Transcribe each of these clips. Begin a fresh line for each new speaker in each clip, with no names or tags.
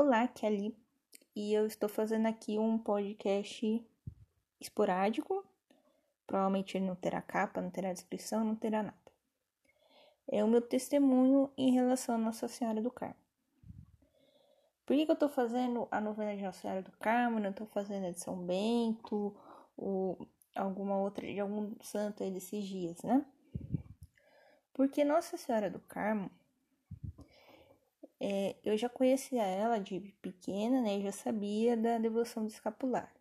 Olá, Kelly. E eu estou fazendo aqui um podcast esporádico. Provavelmente não terá capa, não terá descrição, não terá nada. É o meu testemunho em relação a Nossa Senhora do Carmo. Por que, que eu estou fazendo a novena de Nossa Senhora do Carmo? Não estou fazendo a de São Bento ou alguma outra de algum santo aí desses dias, né? Porque Nossa Senhora do Carmo é, eu já conhecia ela de pequena, né? Já sabia da devoção do escapulário.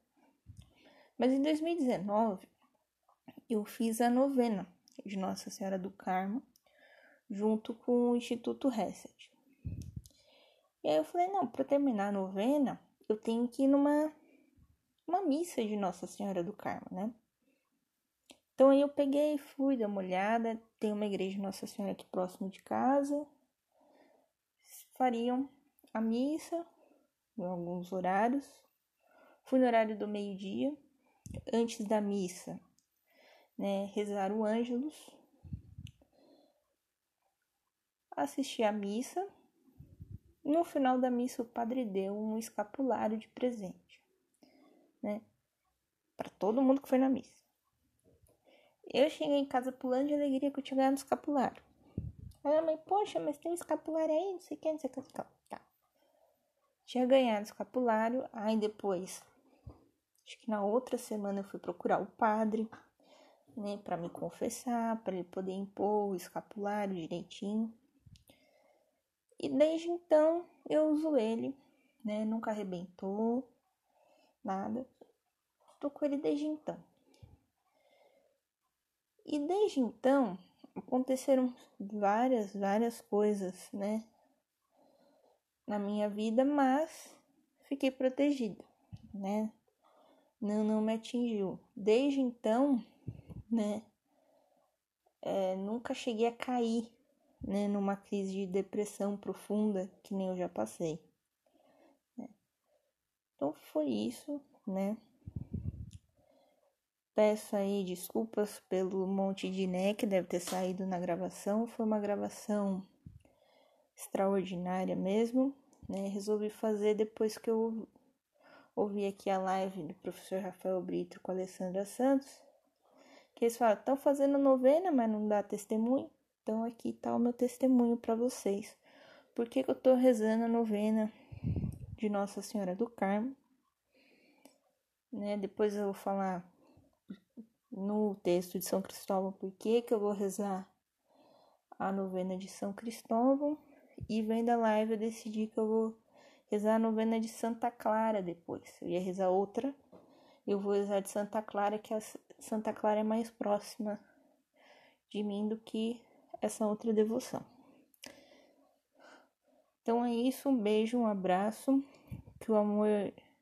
Mas em 2019, eu fiz a novena de Nossa Senhora do Carmo, junto com o Instituto Reset. E aí eu falei, não, para terminar a novena, eu tenho que ir numa uma missa de Nossa Senhora do Carmo, né? Então aí eu peguei, fui dar uma olhada, tem uma igreja de Nossa Senhora aqui próximo de casa, fariam a missa em alguns horários. Fui no horário do meio-dia, antes da missa, né, rezar o ângelus, assisti a missa. No final da missa, o padre deu um escapulário de presente, né, para todo mundo que foi na missa. Eu cheguei em casa pulando de alegria que eu tinha ganhado o escapulário. Aí a mãe, poxa, mas tem um escapulário aí, não sei o que, não sei o que. Então, tá. Tinha ganhado o escapulário, aí depois, acho que na outra semana eu fui procurar o padre, né, para me confessar, para ele poder impor o escapulário direitinho. E desde então eu uso ele, né, nunca arrebentou, nada. Tô com ele desde então. E desde então, aconteceram várias, várias coisas, né? Na minha vida, mas fiquei protegida, né? Não, não me atingiu. Desde então, né? É, nunca cheguei a cair, né? Numa crise de depressão profunda, que nem eu já passei. Né? Então foi isso, né? Peço aí desculpas pelo monte de né que deve ter saído na gravação. Foi uma gravação extraordinária mesmo. Né? Resolvi fazer depois que eu ouvi aqui a live do professor Rafael Brito com a Alessandra Santos. Que eles falam, estão fazendo novena, mas não dá testemunho. Então aqui está o meu testemunho para vocês. Por que, que eu estou rezando a novena de Nossa Senhora do Carmo? Né? Depois eu vou falar no texto de São Cristóvão por que, eu vou rezar a novena de São Cristóvão e vem da live eu decidi que eu vou rezar a novena de Santa Clara depois. Eu ia rezar outra, eu vou rezar de Santa Clara, que a Santa Clara é mais próxima de mim do que essa outra devoção. Então é isso, um beijo, um abraço, que o amor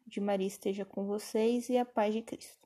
de Maria esteja com vocês e a paz de Cristo.